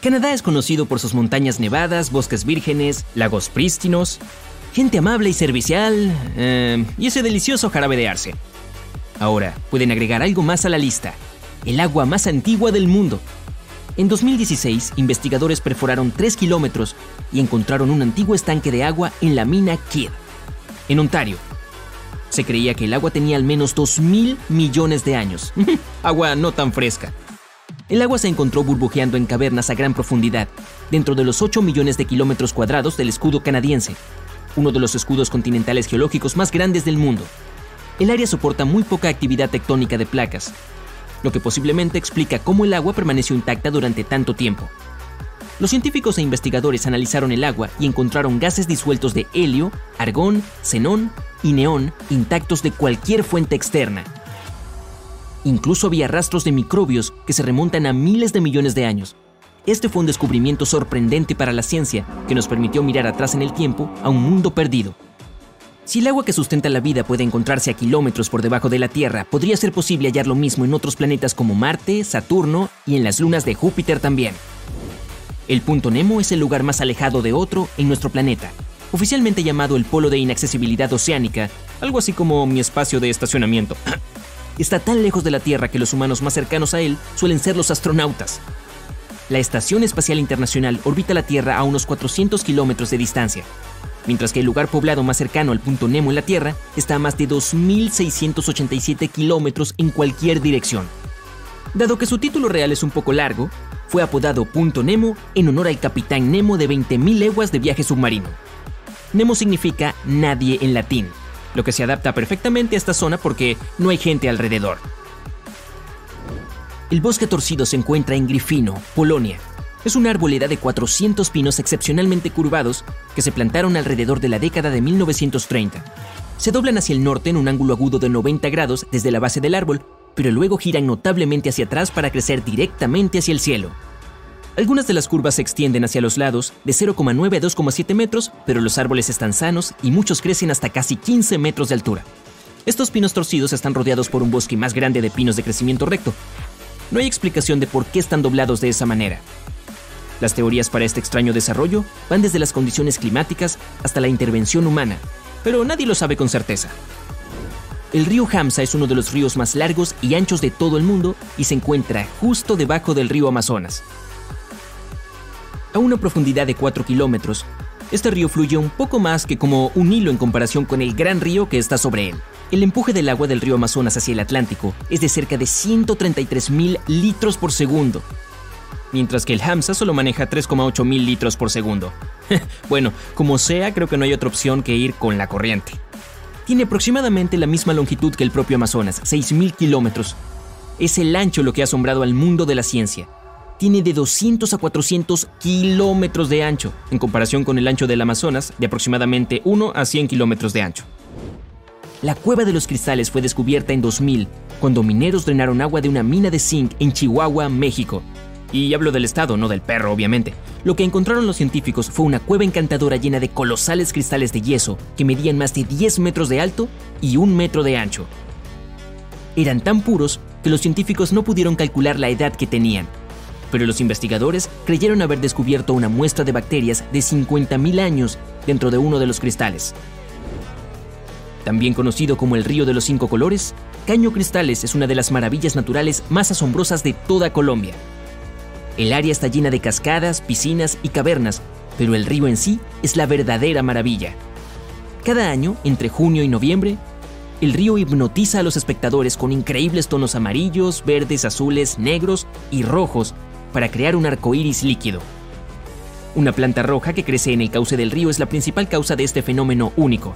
Canadá es conocido por sus montañas nevadas, bosques vírgenes, lagos prístinos, gente amable y servicial eh, y ese delicioso jarabe de arce. Ahora, pueden agregar algo más a la lista, el agua más antigua del mundo. En 2016, investigadores perforaron 3 kilómetros y encontraron un antiguo estanque de agua en la mina Kidd, en Ontario. Se creía que el agua tenía al menos 2.000 millones de años. agua no tan fresca. El agua se encontró burbujeando en cavernas a gran profundidad, dentro de los 8 millones de kilómetros cuadrados del escudo canadiense, uno de los escudos continentales geológicos más grandes del mundo. El área soporta muy poca actividad tectónica de placas, lo que posiblemente explica cómo el agua permaneció intacta durante tanto tiempo. Los científicos e investigadores analizaron el agua y encontraron gases disueltos de helio, argón, xenón y neón intactos de cualquier fuente externa, Incluso había rastros de microbios que se remontan a miles de millones de años. Este fue un descubrimiento sorprendente para la ciencia que nos permitió mirar atrás en el tiempo a un mundo perdido. Si el agua que sustenta la vida puede encontrarse a kilómetros por debajo de la Tierra, podría ser posible hallar lo mismo en otros planetas como Marte, Saturno y en las lunas de Júpiter también. El punto Nemo es el lugar más alejado de otro en nuestro planeta, oficialmente llamado el polo de inaccesibilidad oceánica, algo así como mi espacio de estacionamiento. está tan lejos de la Tierra que los humanos más cercanos a él suelen ser los astronautas. La Estación Espacial Internacional orbita la Tierra a unos 400 kilómetros de distancia, mientras que el lugar poblado más cercano al punto Nemo en la Tierra está a más de 2.687 kilómetros en cualquier dirección. Dado que su título real es un poco largo, fue apodado Punto Nemo en honor al capitán Nemo de 20.000 leguas de viaje submarino. Nemo significa nadie en latín, lo que se adapta perfectamente a esta zona porque no hay gente alrededor. El bosque torcido se encuentra en Grifino, Polonia. Es una arboleda de 400 pinos excepcionalmente curvados que se plantaron alrededor de la década de 1930. Se doblan hacia el norte en un ángulo agudo de 90 grados desde la base del árbol, pero luego giran notablemente hacia atrás para crecer directamente hacia el cielo. Algunas de las curvas se extienden hacia los lados de 0,9 a 2,7 metros, pero los árboles están sanos y muchos crecen hasta casi 15 metros de altura. Estos pinos torcidos están rodeados por un bosque más grande de pinos de crecimiento recto. No hay explicación de por qué están doblados de esa manera. Las teorías para este extraño desarrollo van desde las condiciones climáticas hasta la intervención humana, pero nadie lo sabe con certeza. El río Hamza es uno de los ríos más largos y anchos de todo el mundo y se encuentra justo debajo del río Amazonas, a una profundidad de 4 kilómetros. Este río fluye un poco más que como un hilo en comparación con el gran río que está sobre él. El empuje del agua del río Amazonas hacia el Atlántico es de cerca de 133 mil litros por segundo, mientras que el Hamza solo maneja 3,8 mil litros por segundo. bueno, como sea, creo que no hay otra opción que ir con la corriente. Tiene aproximadamente la misma longitud que el propio Amazonas, 6.000 kilómetros. Es el ancho lo que ha asombrado al mundo de la ciencia tiene de 200 a 400 kilómetros de ancho, en comparación con el ancho del Amazonas, de aproximadamente 1 a 100 kilómetros de ancho. La cueva de los cristales fue descubierta en 2000, cuando mineros drenaron agua de una mina de zinc en Chihuahua, México. Y hablo del estado, no del perro, obviamente. Lo que encontraron los científicos fue una cueva encantadora llena de colosales cristales de yeso que medían más de 10 metros de alto y un metro de ancho. Eran tan puros que los científicos no pudieron calcular la edad que tenían, pero los investigadores creyeron haber descubierto una muestra de bacterias de 50.000 años dentro de uno de los cristales. También conocido como el río de los cinco colores, Caño Cristales es una de las maravillas naturales más asombrosas de toda Colombia. El área está llena de cascadas, piscinas y cavernas, pero el río en sí es la verdadera maravilla. Cada año, entre junio y noviembre, el río hipnotiza a los espectadores con increíbles tonos amarillos, verdes, azules, negros y rojos para crear un arco iris líquido. Una planta roja que crece en el cauce del río es la principal causa de este fenómeno único.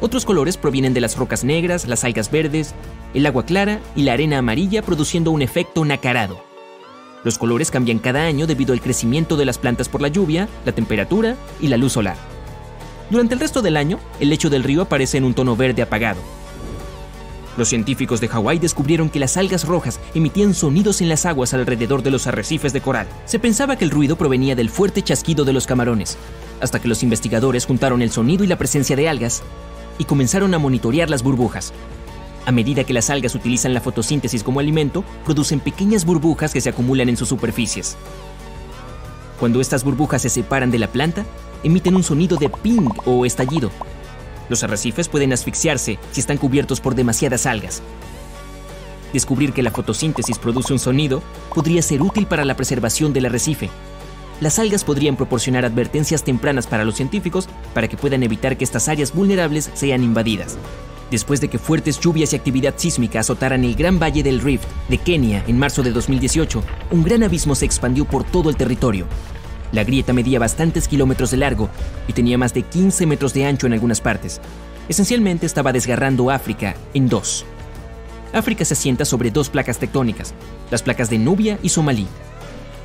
Otros colores provienen de las rocas negras, las algas verdes, el agua clara y la arena amarilla produciendo un efecto nacarado. Los colores cambian cada año debido al crecimiento de las plantas por la lluvia, la temperatura y la luz solar. Durante el resto del año, el lecho del río aparece en un tono verde apagado, los científicos de Hawái descubrieron que las algas rojas emitían sonidos en las aguas alrededor de los arrecifes de coral. Se pensaba que el ruido provenía del fuerte chasquido de los camarones, hasta que los investigadores juntaron el sonido y la presencia de algas y comenzaron a monitorear las burbujas. A medida que las algas utilizan la fotosíntesis como alimento, producen pequeñas burbujas que se acumulan en sus superficies. Cuando estas burbujas se separan de la planta, emiten un sonido de ping o estallido. Los arrecifes pueden asfixiarse si están cubiertos por demasiadas algas. Descubrir que la fotosíntesis produce un sonido podría ser útil para la preservación del arrecife. Las algas podrían proporcionar advertencias tempranas para los científicos para que puedan evitar que estas áreas vulnerables sean invadidas. Después de que fuertes lluvias y actividad sísmica azotaran el Gran Valle del Rift de Kenia en marzo de 2018, un gran abismo se expandió por todo el territorio. La grieta medía bastantes kilómetros de largo y tenía más de 15 metros de ancho en algunas partes. Esencialmente estaba desgarrando África en dos. África se asienta sobre dos placas tectónicas, las placas de Nubia y Somalí.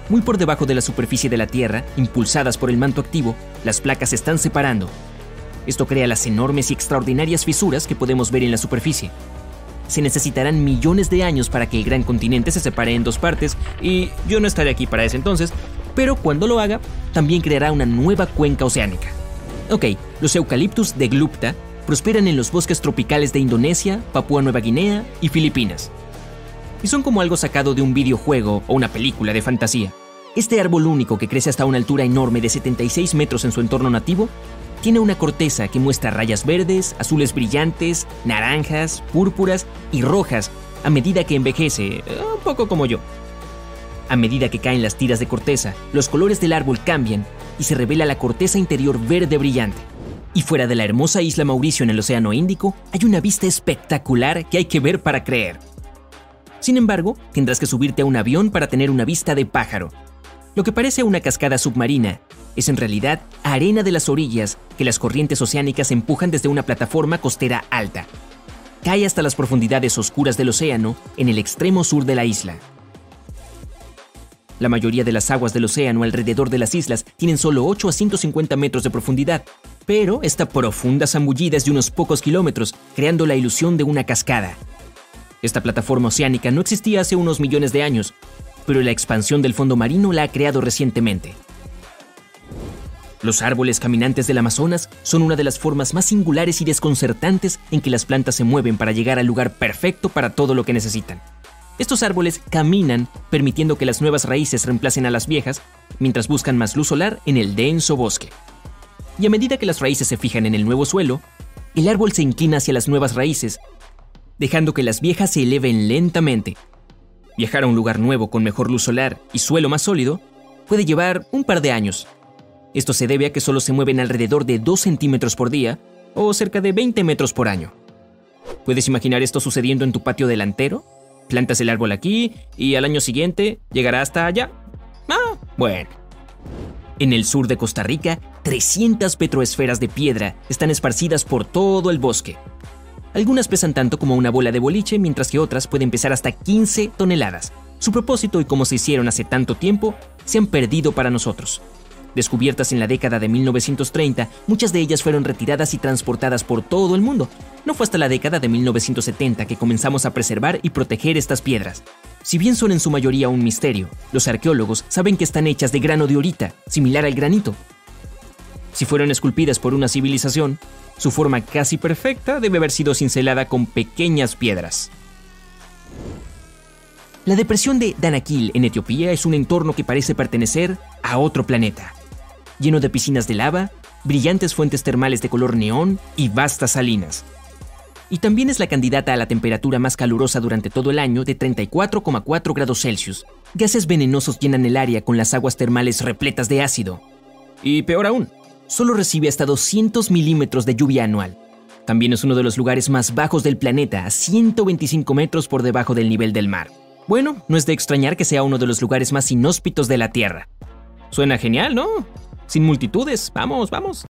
Muy por debajo de la superficie de la Tierra, impulsadas por el manto activo, las placas se están separando esto crea las enormes y extraordinarias fisuras que podemos ver en la superficie. Se necesitarán millones de años para que el gran continente se separe en dos partes y yo no estaré aquí para ese entonces, pero cuando lo haga, también creará una nueva cuenca oceánica. Ok, los eucaliptus de Glupta prosperan en los bosques tropicales de Indonesia, Papúa Nueva Guinea y Filipinas. Y son como algo sacado de un videojuego o una película de fantasía. Este árbol único que crece hasta una altura enorme de 76 metros en su entorno nativo tiene una corteza que muestra rayas verdes, azules brillantes, naranjas, púrpuras y rojas a medida que envejece, eh, un poco como yo. A medida que caen las tiras de corteza, los colores del árbol cambian y se revela la corteza interior verde brillante. Y fuera de la hermosa isla Mauricio en el Océano Índico, hay una vista espectacular que hay que ver para creer. Sin embargo, tendrás que subirte a un avión para tener una vista de pájaro. Lo que parece una cascada submarina es en realidad arena de las orillas que las corrientes oceánicas empujan desde una plataforma costera alta. Cae hasta las profundidades oscuras del océano en el extremo sur de la isla. La mayoría de las aguas del océano alrededor de las islas tienen solo 8 a 150 metros de profundidad, pero esta profunda zambullida es de unos pocos kilómetros, creando la ilusión de una cascada. Esta plataforma oceánica no existía hace unos millones de años, pero la expansión del fondo marino la ha creado recientemente. Los árboles caminantes del Amazonas son una de las formas más singulares y desconcertantes en que las plantas se mueven para llegar al lugar perfecto para todo lo que necesitan. Estos árboles caminan permitiendo que las nuevas raíces reemplacen a las viejas mientras buscan más luz solar en el denso bosque. Y a medida que las raíces se fijan en el nuevo suelo, el árbol se inclina hacia las nuevas raíces, dejando que las viejas se eleven lentamente. Viajar a un lugar nuevo con mejor luz solar y suelo más sólido puede llevar un par de años, esto se debe a que solo se mueven alrededor de 2 centímetros por día o cerca de 20 metros por año. ¿Puedes imaginar esto sucediendo en tu patio delantero? Plantas el árbol aquí y al año siguiente llegará hasta allá. Ah, bueno. En el sur de Costa Rica, 300 petroesferas de piedra están esparcidas por todo el bosque. Algunas pesan tanto como una bola de boliche, mientras que otras pueden pesar hasta 15 toneladas. Su propósito y cómo se hicieron hace tanto tiempo se han perdido para nosotros. Descubiertas en la década de 1930, muchas de ellas fueron retiradas y transportadas por todo el mundo. No fue hasta la década de 1970 que comenzamos a preservar y proteger estas piedras. Si bien son en su mayoría un misterio, los arqueólogos saben que están hechas de grano de orita, similar al granito. Si fueron esculpidas por una civilización, su forma casi perfecta debe haber sido cincelada con pequeñas piedras. La depresión de Danakil en Etiopía es un entorno que parece pertenecer a otro planeta lleno de piscinas de lava, brillantes fuentes termales de color neón y vastas salinas. Y también es la candidata a la temperatura más calurosa durante todo el año de 34,4 grados Celsius. Gases venenosos llenan el área con las aguas termales repletas de ácido. Y peor aún, solo recibe hasta 200 milímetros de lluvia anual. También es uno de los lugares más bajos del planeta, a 125 metros por debajo del nivel del mar. Bueno, no es de extrañar que sea uno de los lugares más inhóspitos de la Tierra. Suena genial, ¿no? Sin multitudes. Vamos, vamos.